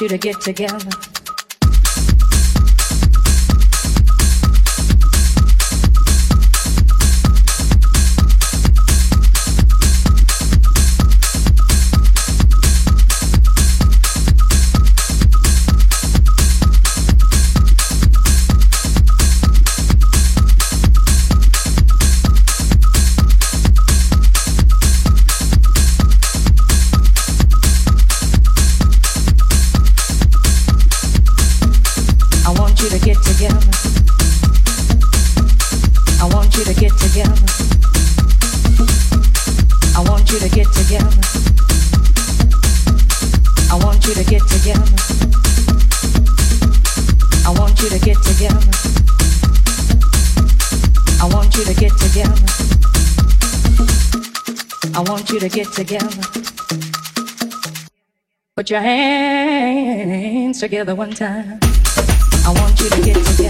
you to get together. your hands together one time. I want you to get together.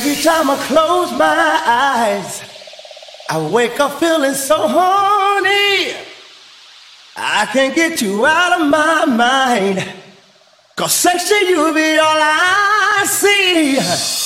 Time I close my eyes, I wake up feeling so horny. I can't get you out of my mind. Cause sex to you be all I see.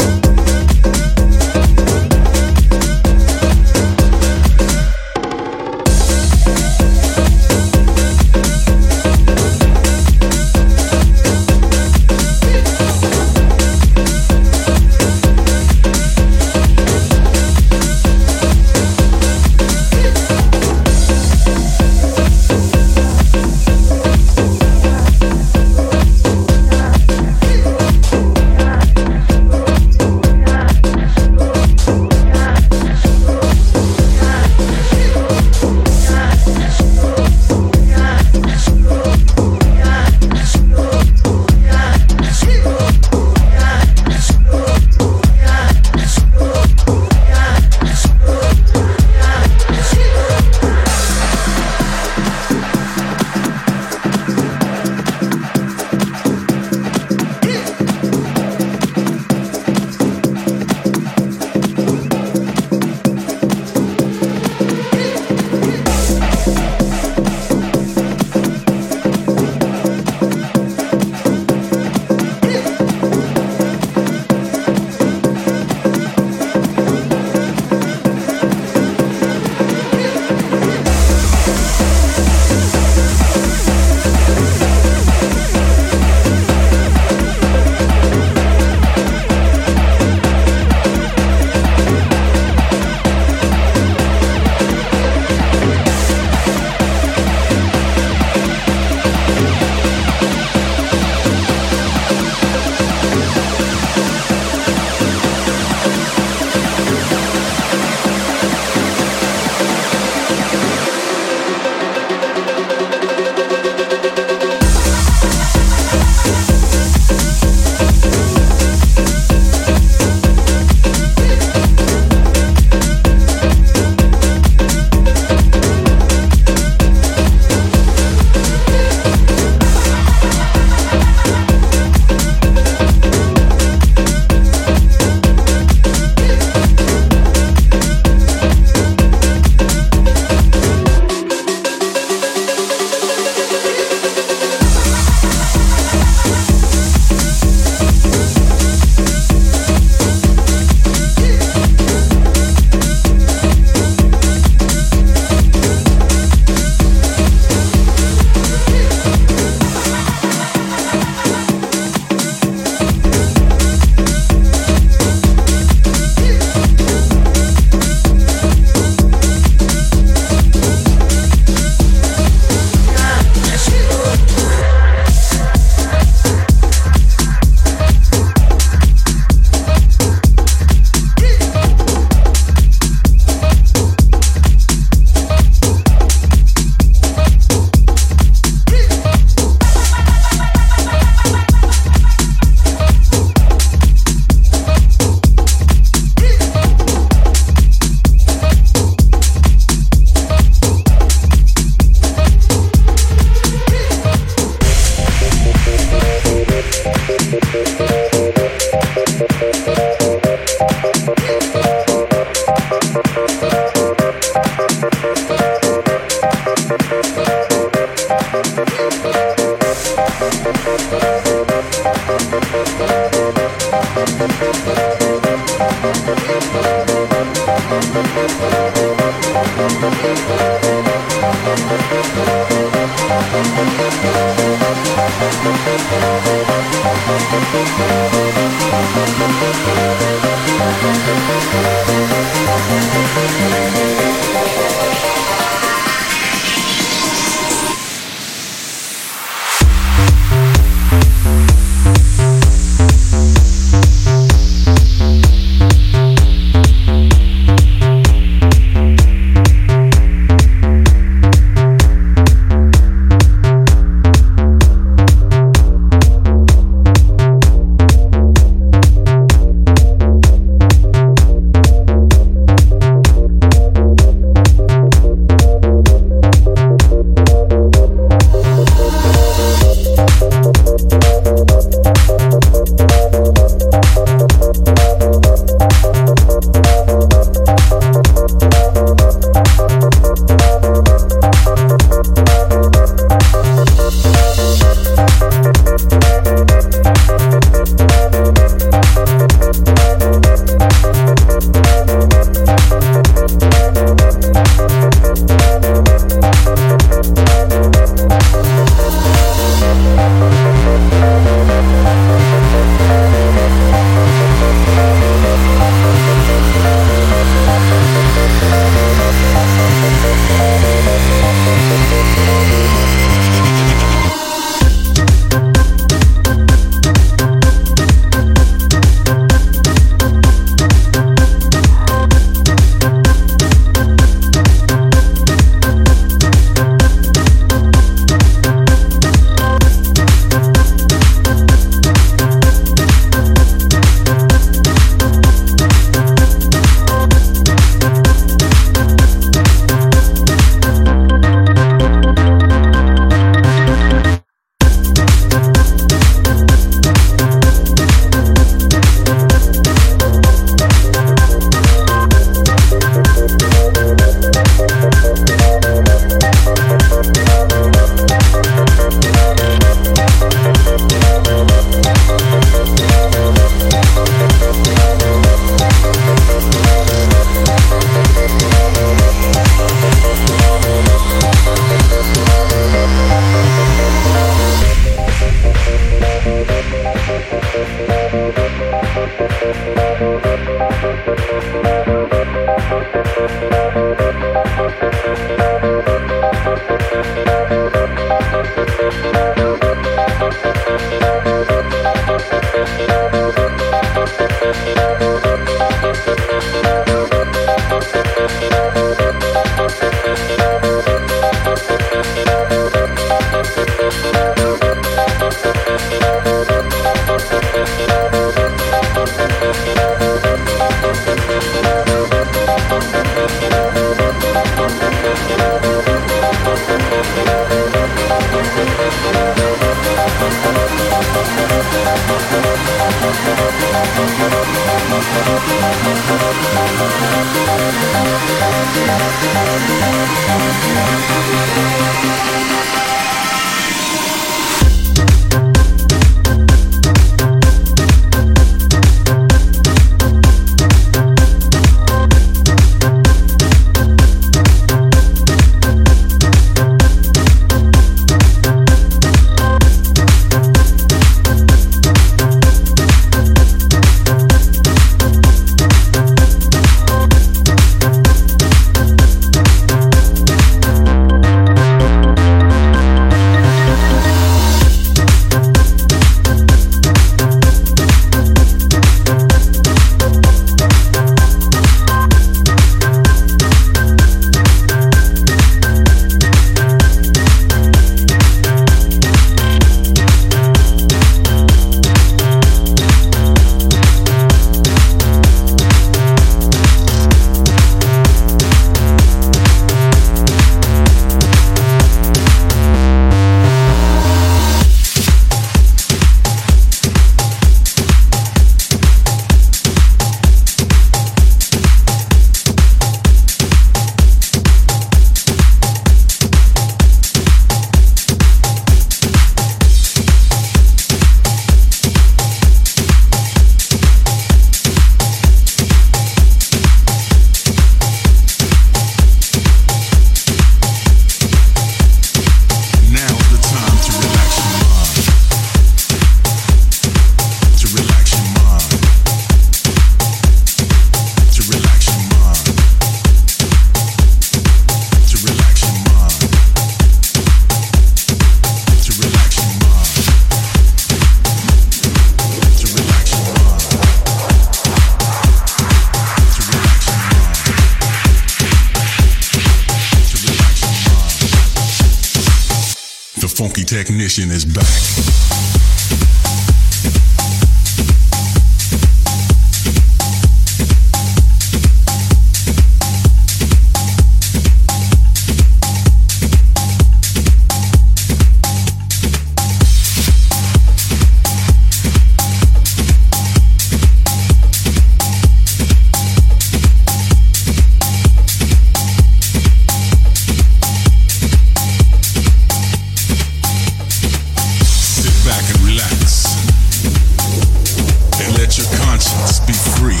be free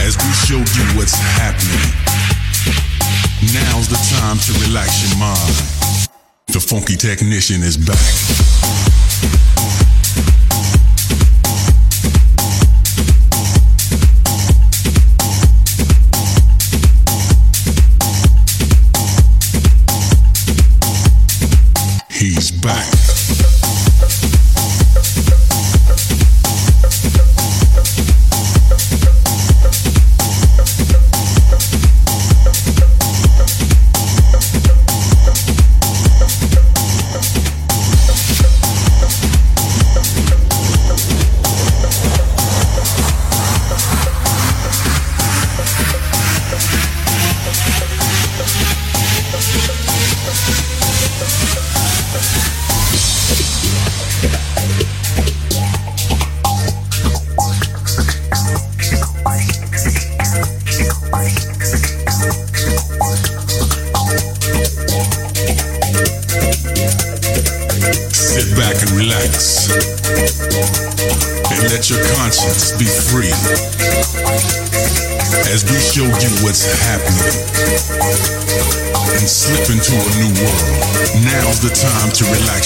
as we show you what's happening. Now's the time to relax your mind. The funky technician is back.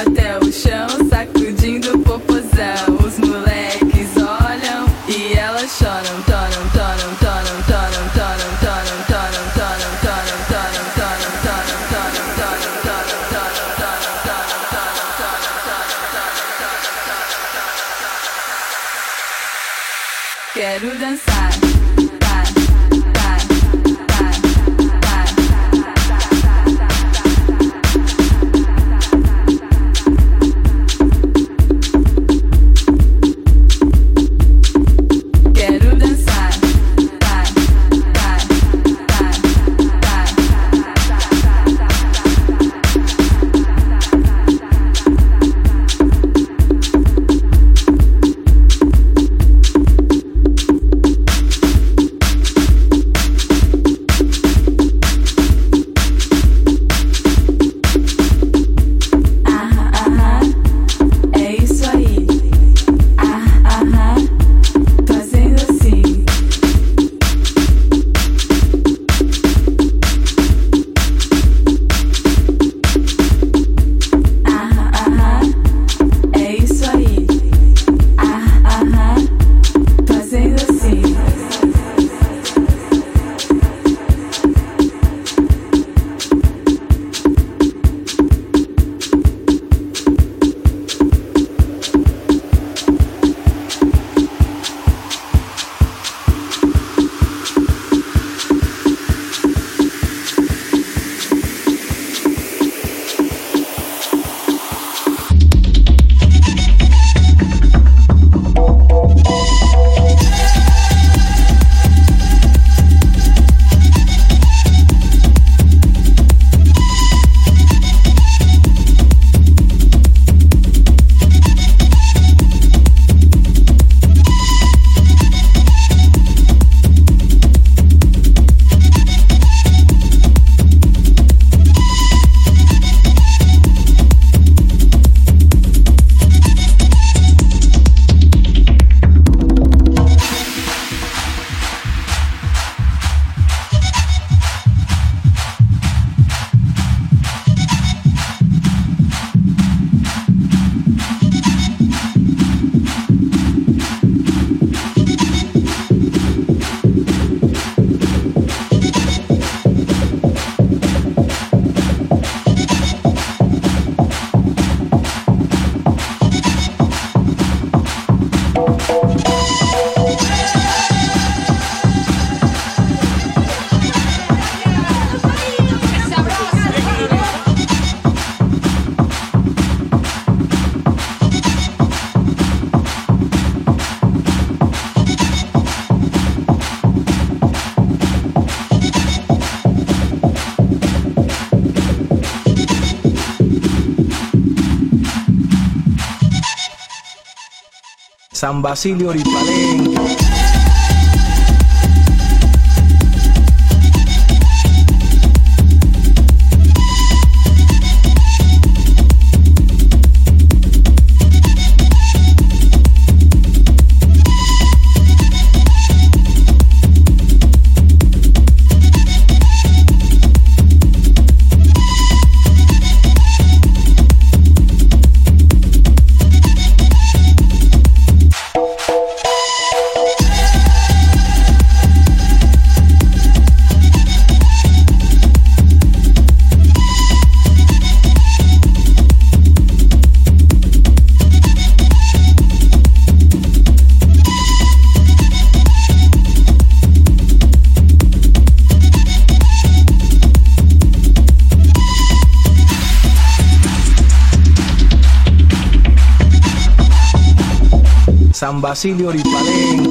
até o chão, San Basilio Palenque. Basilio Palenque.